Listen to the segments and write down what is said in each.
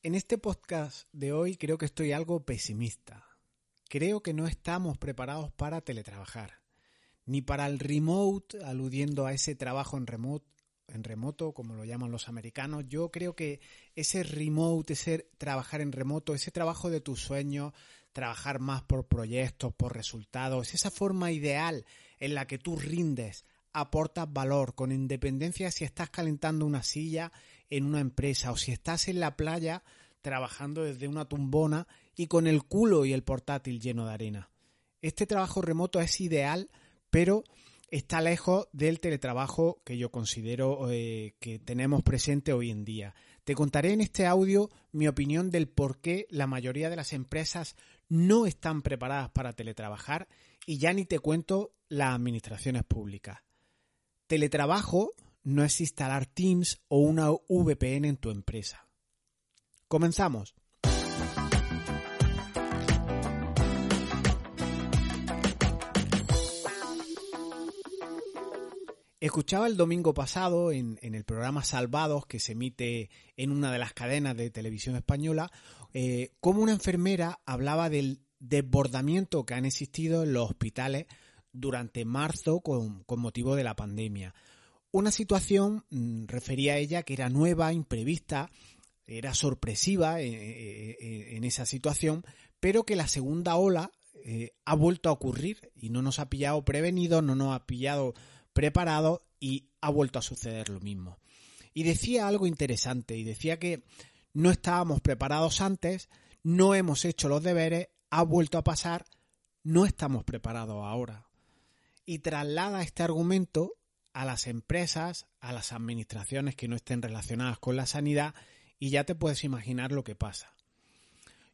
En este podcast de hoy creo que estoy algo pesimista. Creo que no estamos preparados para teletrabajar, ni para el remote, aludiendo a ese trabajo en remoto, en remoto, como lo llaman los americanos. Yo creo que ese remote, ese trabajar en remoto, ese trabajo de tus sueños, trabajar más por proyectos, por resultados, esa forma ideal en la que tú rindes, aportas valor, con independencia si estás calentando una silla en una empresa o si estás en la playa trabajando desde una tumbona y con el culo y el portátil lleno de arena. Este trabajo remoto es ideal, pero está lejos del teletrabajo que yo considero eh, que tenemos presente hoy en día. Te contaré en este audio mi opinión del por qué la mayoría de las empresas no están preparadas para teletrabajar y ya ni te cuento las administraciones públicas. Teletrabajo no es instalar Teams o una VPN en tu empresa. Comenzamos. Escuchaba el domingo pasado en, el programa Salvados que se emite en una de las cadenas de televisión española, eh, cómo una enfermera hablaba del desbordamiento que han existido en los hospitales durante marzo con, motivo de la pandemia. Una situación, mm, refería a ella, que era nueva, imprevista, era sorpresiva eh, eh, eh, en, esa situación, pero que la segunda ola ha vuelto a ocurrir y no nos ha pillado prevenidos, no nos ha pillado preparados y ha vuelto a suceder lo mismo. Y decía algo interesante y decía que no estábamos preparados antes, no hemos hecho los deberes, ha vuelto a pasar, no estamos preparados ahora y traslada este argumento a las empresas, a las administraciones que no estén relacionadas con la sanidad y ya te puedes imaginar lo que pasa.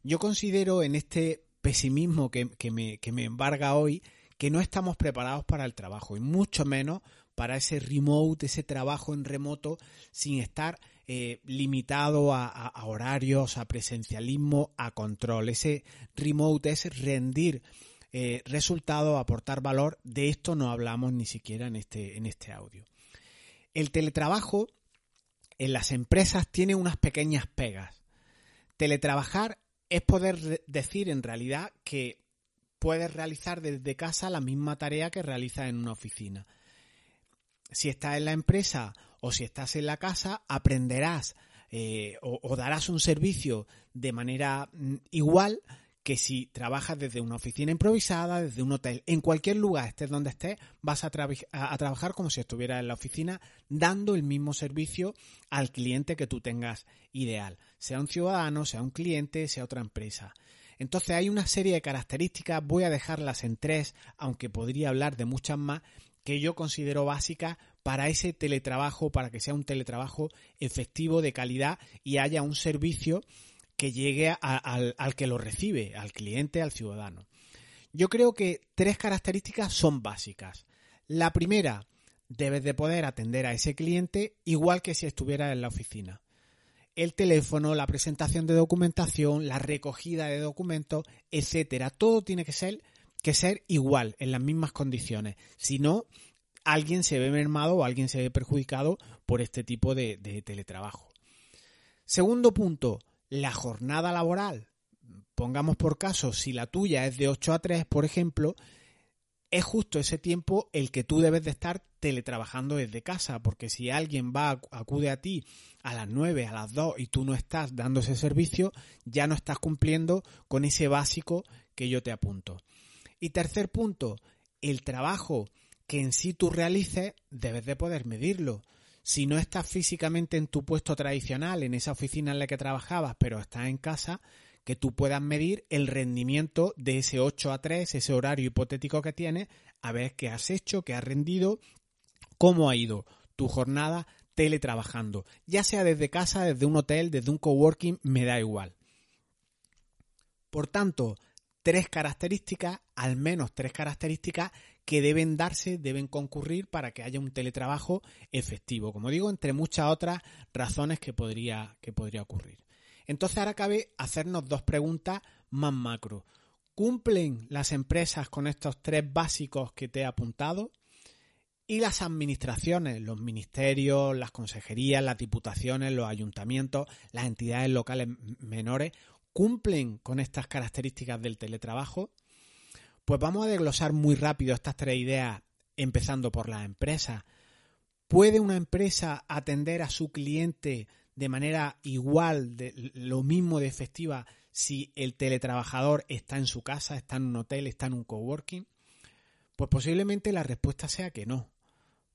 Yo considero en este pesimismo que, me, embarga hoy que no estamos preparados para el trabajo y mucho menos para ese remote, ese trabajo en remoto sin estar eh, limitado a, a, horarios, a presencialismo, a control. Ese remote es rendir eh, resultado, aportar valor. De esto no hablamos ni siquiera en este, en este audio. El teletrabajo en las empresas tiene unas pequeñas pegas. Teletrabajar es poder decir en realidad que puedes realizar desde casa la misma tarea que realizas en una oficina. Si estás en la empresa o si estás en la casa, aprenderás eh, o, darás un servicio de manera mm, igual que si trabajas desde una oficina improvisada, desde un hotel, en cualquier lugar, estés donde estés, vas a, trabajar como si estuvieras en la oficina, dando el mismo servicio al cliente que tú tengas ideal, sea un ciudadano, sea un cliente, sea otra empresa. Entonces hay una serie de características, voy a dejarlas en tres, aunque podría hablar de muchas más, que yo considero básicas para ese teletrabajo, para que sea un teletrabajo efectivo, de calidad y haya un servicio que llegue al, al que lo recibe, al cliente, al ciudadano. Yo creo que tres características son básicas. La primera, debes de poder atender a ese cliente igual que si estuviera en la oficina. El teléfono, la presentación de documentación, la recogida de documentos, etcétera, todo tiene que ser que ser igual, en las mismas condiciones. Si no, alguien se ve mermado o alguien se ve perjudicado por este tipo de teletrabajo. Segundo punto, la jornada laboral, pongamos por caso, si la tuya es de 8 a 3, por ejemplo, es justo ese tiempo el que tú debes de estar teletrabajando desde casa, porque si alguien va, acude a ti a las 9, a las 2 y tú no estás dando ese servicio, ya no estás cumpliendo con ese básico que yo te apunto. Y tercer punto, el trabajo que en sí tú realices debes de poder medirlo si no estás físicamente en tu puesto tradicional, en esa oficina en la que trabajabas, pero estás en casa, que tú puedas medir el rendimiento de ese 8 a 3, ese horario hipotético que tienes, a ver qué has hecho, qué has rendido, cómo ha ido tu jornada teletrabajando, ya sea desde casa, desde un hotel, desde un coworking, me da igual. Por tanto, tres características, al menos tres características que deben darse, deben concurrir para que haya un teletrabajo efectivo. Como digo, entre muchas otras razones que podría, que podría ocurrir. Entonces ahora cabe hacernos dos preguntas más macro. ¿Cumplen las empresas con estos tres básicos que te he apuntado? Y las administraciones, los ministerios, las consejerías, las diputaciones, los ayuntamientos, las entidades locales menores, cumplen con estas características del teletrabajo. Pues vamos a desglosar muy rápido estas tres ideas, empezando por las empresas. ¿Puede una empresa atender a su cliente de manera igual, de lo mismo de efectiva, si el teletrabajador está en su casa, está en un hotel, está en un coworking? Pues posiblemente la respuesta sea que no,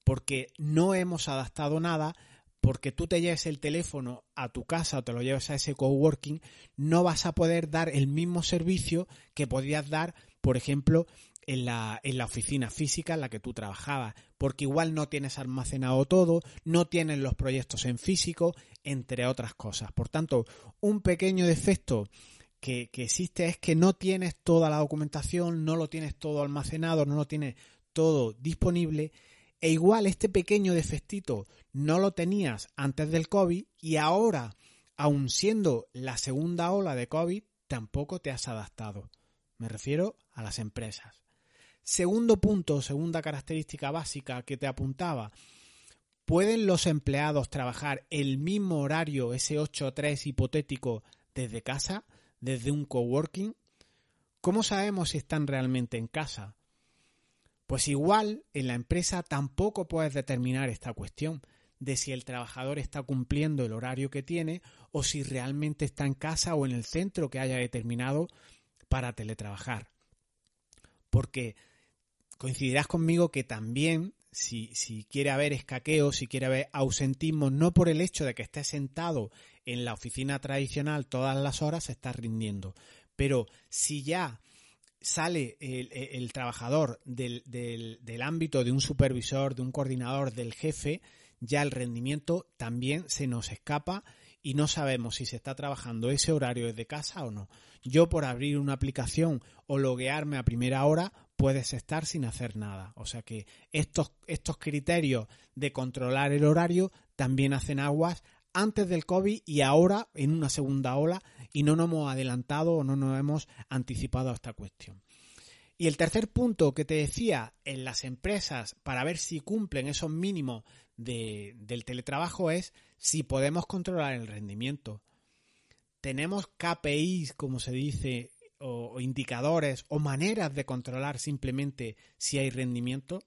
porque no hemos adaptado nada, porque tú te lleves el teléfono a tu casa o te lo lleves a ese coworking, no vas a poder dar el mismo servicio que podías dar, por ejemplo, en la, en la oficina física en la que tú trabajabas, porque igual no tienes almacenado todo, no tienes los proyectos en físico, entre otras cosas. Por tanto, un pequeño defecto que, que, existe es que no tienes toda la documentación, no lo tienes todo almacenado, no lo tienes todo disponible. E igual este pequeño defectito no lo tenías antes del COVID y ahora, aun siendo la segunda ola de COVID, tampoco te has adaptado. Me refiero a las empresas. Segundo punto, segunda característica básica que te apuntaba, ¿pueden los empleados trabajar el mismo horario, ese 8-3 hipotético, desde casa, desde un coworking? ¿Cómo sabemos si están realmente en casa? Pues igual en la empresa tampoco puedes determinar esta cuestión de si el trabajador está cumpliendo el horario que tiene o si realmente está en casa o en el centro que haya determinado para teletrabajar. Porque coincidirás conmigo que también si, si, quiere haber escaqueo, si quiere haber ausentismo, no por el hecho de que esté sentado en la oficina tradicional todas las horas, se está rindiendo. Pero si ya sale el, trabajador del, del ámbito de un supervisor, de un coordinador, del jefe, ya el rendimiento también se nos escapa y no sabemos si se está trabajando ese horario desde casa o no. Yo por abrir una aplicación o loguearme a primera hora puedes estar sin hacer nada. O sea que estos, estos criterios de controlar el horario también hacen aguas antes del COVID y ahora en una segunda ola y no nos hemos adelantado o no nos hemos anticipado a esta cuestión. Y el tercer punto que te decía en las empresas para ver si cumplen esos mínimos de, del teletrabajo es si podemos controlar el rendimiento. Tenemos KPIs, como se dice o, indicadores o maneras de controlar simplemente si hay rendimiento?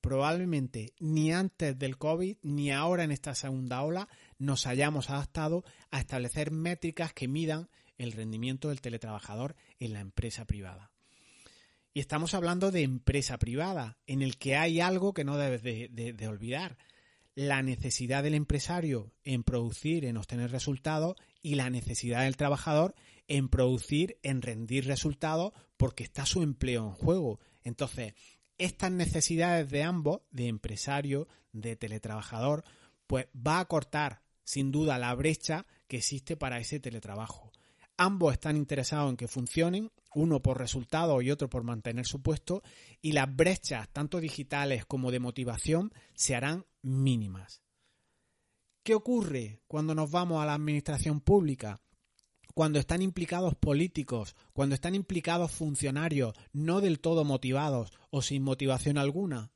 Probablemente ni antes del COVID ni ahora en esta segunda ola nos hayamos adaptado a establecer métricas que midan el rendimiento del teletrabajador en la empresa privada. Y estamos hablando de empresa privada, en el que hay algo que no debes de, olvidar. La necesidad del empresario en producir, en obtener resultados y la necesidad del trabajador en producir, en rendir resultados, porque está su empleo en juego. Entonces, estas necesidades de ambos, de empresario, de teletrabajador, pues va a cortar sin duda la brecha que existe para ese teletrabajo. Ambos están interesados en que funcionen, uno por resultados y otro por mantener su puesto, y las brechas, tanto digitales como de motivación, se harán mínimas. ¿Qué ocurre cuando nos vamos a la administración pública? Cuando están implicados políticos, cuando están implicados funcionarios no del todo motivados o sin motivación alguna.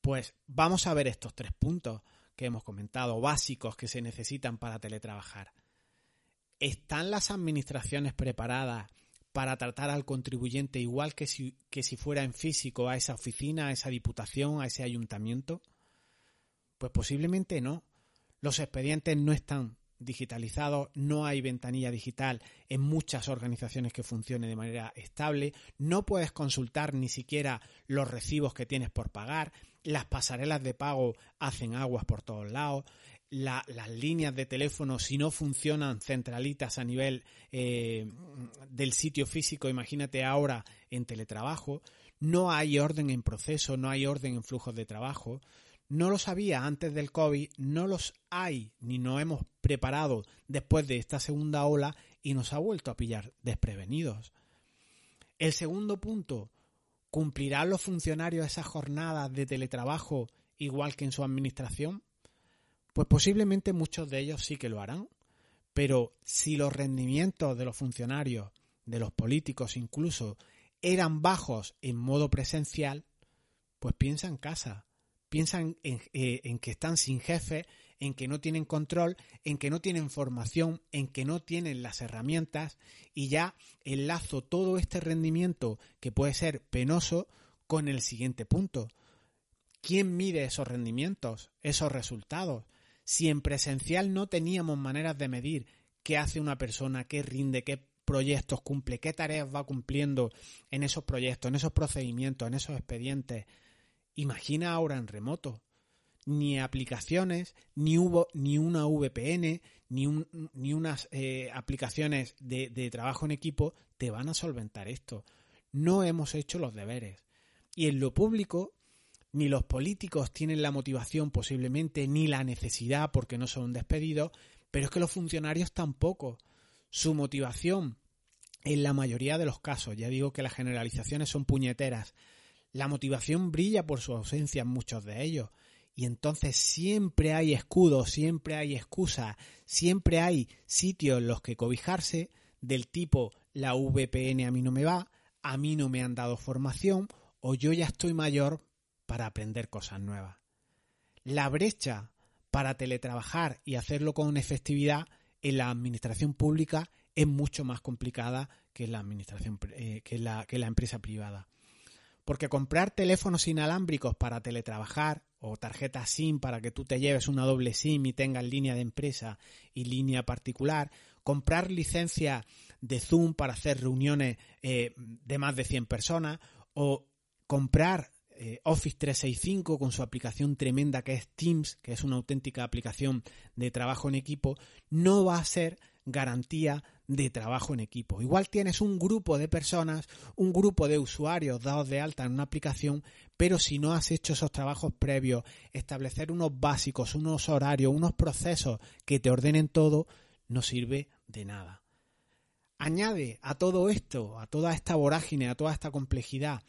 Pues vamos a ver estos tres puntos que hemos comentado, básicos que se necesitan para teletrabajar. ¿Están las administraciones preparadas para tratar al contribuyente igual que si, que si fuera en físico a esa oficina, a esa diputación, a ese ayuntamiento? Pues posiblemente no. Los expedientes no están digitalizados, no hay ventanilla digital en muchas organizaciones que funcione de manera estable, no puedes consultar ni siquiera los recibos que tienes por pagar, las pasarelas de pago hacen aguas por todos lados, las líneas de teléfono si no funcionan centralitas a nivel eh, del sitio físico, imagínate ahora en teletrabajo, no hay orden en proceso, no hay orden en flujos de trabajo, no los había antes del COVID, no los hay ni nos hemos preparado después de esta segunda ola y nos ha vuelto a pillar desprevenidos. El segundo punto, ¿cumplirán los funcionarios esas jornadas de teletrabajo igual que en su administración? Pues posiblemente muchos de ellos sí que lo harán, pero si los rendimientos de los funcionarios, de los políticos incluso, eran bajos en modo presencial, pues piensa en casa piensan en, eh, en, que están sin jefe, en que no tienen control, en que no tienen formación, en que no tienen las herramientas y ya enlazo todo este rendimiento que puede ser penoso con el siguiente punto. ¿Quién mide esos rendimientos, esos resultados? Si en presencial no teníamos maneras de medir qué hace una persona, qué rinde, qué proyectos cumple, qué tareas va cumpliendo en esos proyectos, en esos procedimientos, en esos expedientes. Imagina ahora en remoto. Ni aplicaciones, ni hubo ni una VPN, ni, ni unas eh, aplicaciones de, de trabajo en equipo te van a solventar esto. No hemos hecho los deberes. Y en lo público, ni los políticos tienen la motivación posiblemente, ni la necesidad porque no son despedidos, pero es que los funcionarios tampoco su motivación en la mayoría de los casos, ya digo que las generalizaciones son puñeteras, la motivación brilla por su ausencia en muchos de ellos. Y entonces siempre hay escudos, siempre hay excusas, siempre hay sitios en los que cobijarse del tipo la VPN a mí no me va, a mí no me han dado formación o yo ya estoy mayor para aprender cosas nuevas. La brecha para teletrabajar y hacerlo con efectividad en la administración pública es mucho más complicada que la administración eh, que, la, que la empresa privada. Porque comprar teléfonos inalámbricos para teletrabajar o tarjetas SIM para que tú te lleves una doble SIM y tengas línea de empresa y línea particular, comprar licencia de Zoom para hacer reuniones eh, de más de 100 personas o comprar eh, Office 365 con su aplicación tremenda que es Teams, que es una auténtica aplicación de trabajo en equipo, no va a ser garantía de trabajo en equipo. Igual tienes un grupo de personas, un grupo de usuarios dados de alta en una aplicación, pero si no has hecho esos trabajos previos, establecer unos básicos, unos horarios, unos procesos que te ordenen todo, no sirve de nada. Añade a todo esto, a toda esta vorágine, a toda esta complejidad,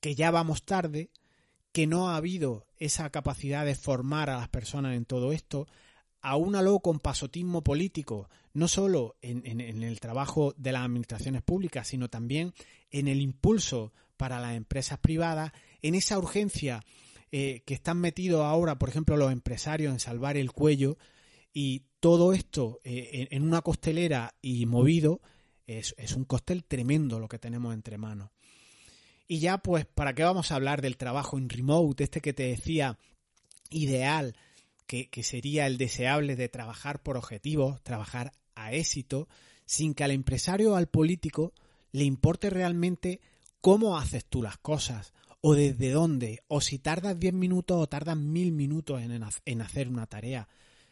que ya vamos tarde, que no ha habido esa capacidad de formar a las personas en todo esto, aúnalo con pasotismo político, no solo en, el trabajo de las administraciones públicas, sino también en el impulso para las empresas privadas, en esa urgencia eh, que están metidos ahora, por ejemplo, los empresarios en salvar el cuello, y todo esto eh, en, una costelera y movido, es, es un costel tremendo lo que tenemos entre manos. Y ya, pues, ¿para qué vamos a hablar del trabajo en remote, este que te decía ideal, que, sería el deseable de trabajar por objetivos, trabajar a éxito, sin que al empresario o al político le importe realmente cómo haces tú las cosas, o desde dónde, o si tardas 10 minutos o tardas mil minutos en, en hacer una tarea.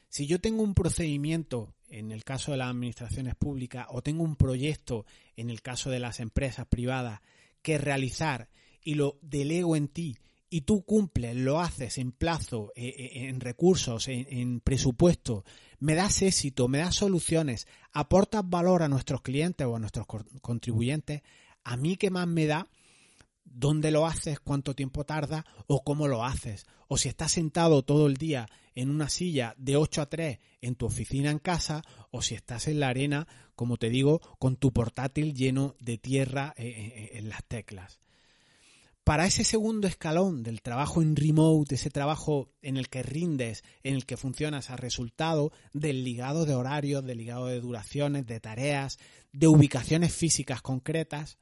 Si yo tengo un procedimiento en el caso de las administraciones públicas o tengo un proyecto en el caso de las empresas privadas que realizar y lo delego en ti y tú cumples, lo haces en plazo, eh, eh, en recursos, en, presupuesto, me das éxito, me das soluciones, aportas valor a nuestros clientes o a nuestros contribuyentes, a mí qué más me da dónde lo haces, cuánto tiempo tarda o cómo lo haces. O si estás sentado todo el día en una silla de 8 a 3 en tu oficina en casa o si estás en la arena, como te digo, con tu portátil lleno de tierra eh, en las teclas. Para ese segundo escalón del trabajo en remote, ese trabajo en el que rindes, en el que funcionas a resultado del ligado de horarios, del ligado de duraciones, de tareas, de ubicaciones físicas concretas,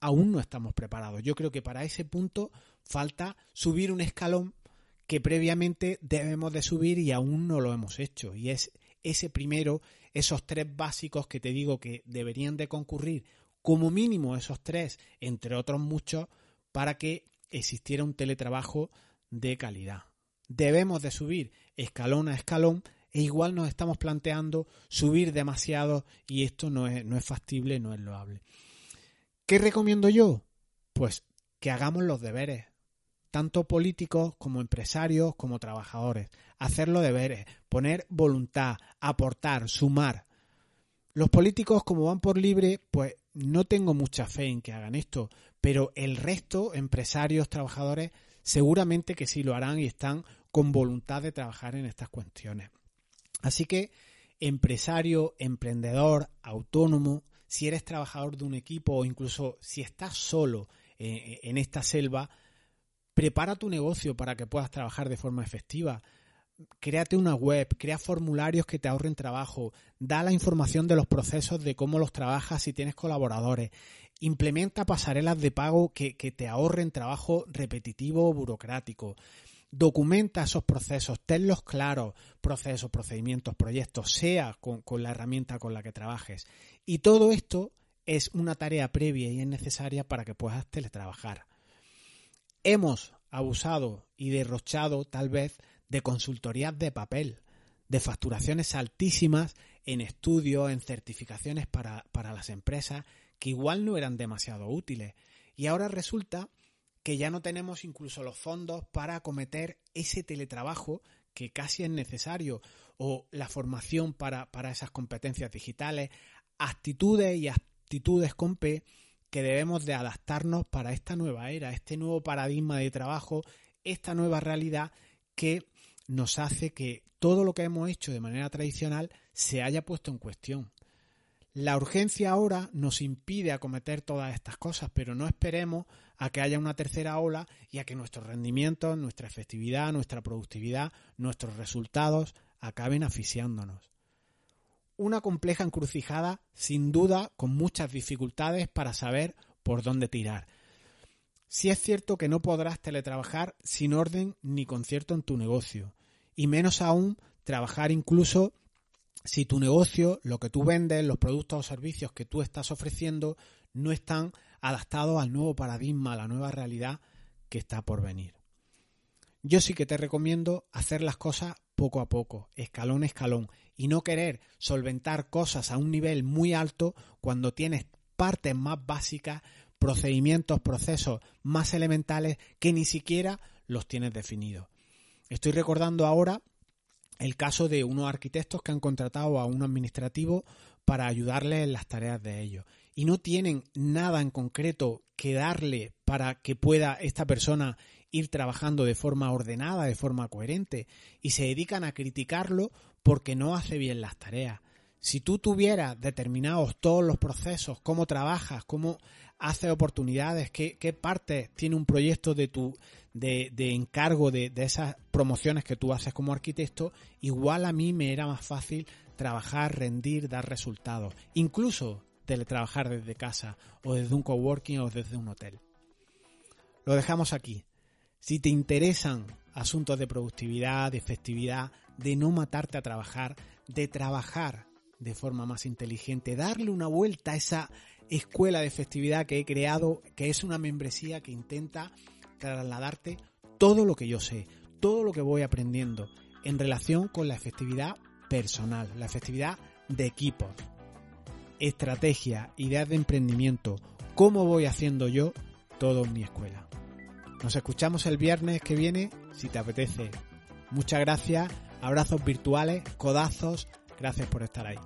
aún no estamos preparados. Yo creo que para ese punto falta subir un escalón que previamente debemos de subir y aún no lo hemos hecho. Y es ese primero, esos tres básicos que te digo que deberían de concurrir, como mínimo esos tres, entre otros muchos, para que existiera un teletrabajo de calidad. Debemos de subir escalón a escalón e igual nos estamos planteando subir demasiado y esto no es, no es factible, no es loable. ¿Qué recomiendo yo? Pues que hagamos los deberes, tanto políticos como empresarios como trabajadores. Hacer los deberes, poner voluntad, aportar, sumar. Los políticos, como van por libre, pues no tengo mucha fe en que hagan esto, pero el resto, empresarios, trabajadores, seguramente que sí lo harán y están con voluntad de trabajar en estas cuestiones. Así que, empresario, emprendedor, autónomo, si eres trabajador de un equipo o incluso si estás solo eh, en esta selva, Prepara tu negocio para que puedas trabajar de forma efectiva. Créate una web, crea formularios que te ahorren trabajo, da la información de los procesos, de cómo los trabajas si tienes colaboradores, implementa pasarelas de pago que, te ahorren trabajo repetitivo o burocrático. Documenta esos procesos, tenlos claros, procesos, procedimientos, proyectos, sea con, con la herramienta con la que trabajes. Y todo esto es una tarea previa y es necesaria para que puedas teletrabajar. Hemos abusado y derrochado tal vez de consultorías de papel, de facturaciones altísimas en estudios, en certificaciones para, para las empresas que igual no eran demasiado útiles. Y ahora resulta que ya no tenemos incluso los fondos para acometer ese teletrabajo que casi es necesario o la formación para, para esas competencias digitales, actitudes y actitudes con P que debemos de adaptarnos para esta nueva era, este nuevo paradigma de trabajo, esta nueva realidad que nos hace que todo lo que hemos hecho de manera tradicional se haya puesto en cuestión. La urgencia ahora nos impide acometer todas estas cosas, pero no esperemos a que haya una tercera ola y a que nuestros rendimientos, nuestra efectividad, nuestra productividad, nuestros resultados acaben asfixiándonos. Una compleja encrucijada, sin duda, con muchas dificultades para saber por dónde tirar. Si es cierto que no podrás teletrabajar sin orden ni concierto en tu negocio, y menos aún trabajar incluso si tu negocio, lo que tú vendes, los productos o servicios que tú estás ofreciendo no están adaptados al nuevo paradigma, a la nueva realidad que está por venir. Yo sí que te recomiendo hacer las cosas poco a poco, escalón a escalón, y no querer solventar cosas a un nivel muy alto cuando tienes partes más básicas, procedimientos, procesos más elementales que ni siquiera los tienes definidos. Estoy recordando ahora el caso de unos arquitectos que han contratado a un administrativo para ayudarles en las tareas de ellos. Y no tienen nada en concreto que darle para que pueda esta persona ir trabajando de forma ordenada, de forma coherente, y se dedican a criticarlo porque no hace bien las tareas. Si tú tuvieras determinados todos los procesos, cómo trabajas, cómo haces oportunidades, qué, qué partes tiene un proyecto de tu, de, encargo de, esas promociones que tú haces como arquitecto, igual a mí me era más fácil trabajar, rendir, dar resultados. Incluso teletrabajar desde casa o desde un coworking o desde un hotel. Lo dejamos aquí. Si te interesan asuntos de productividad, de efectividad, de no matarte a trabajar, de trabajar de forma más inteligente, darle una vuelta a esa escuela de efectividad que he creado, que es una membresía que intenta trasladarte todo lo que yo sé, todo lo que voy aprendiendo en relación con la efectividad personal, la efectividad de equipos, estrategia, ideas de emprendimiento, cómo voy haciendo yo todo en mi escuela. Nos escuchamos el viernes que viene, si te apetece. Muchas gracias, abrazos virtuales, codazos, gracias por estar ahí.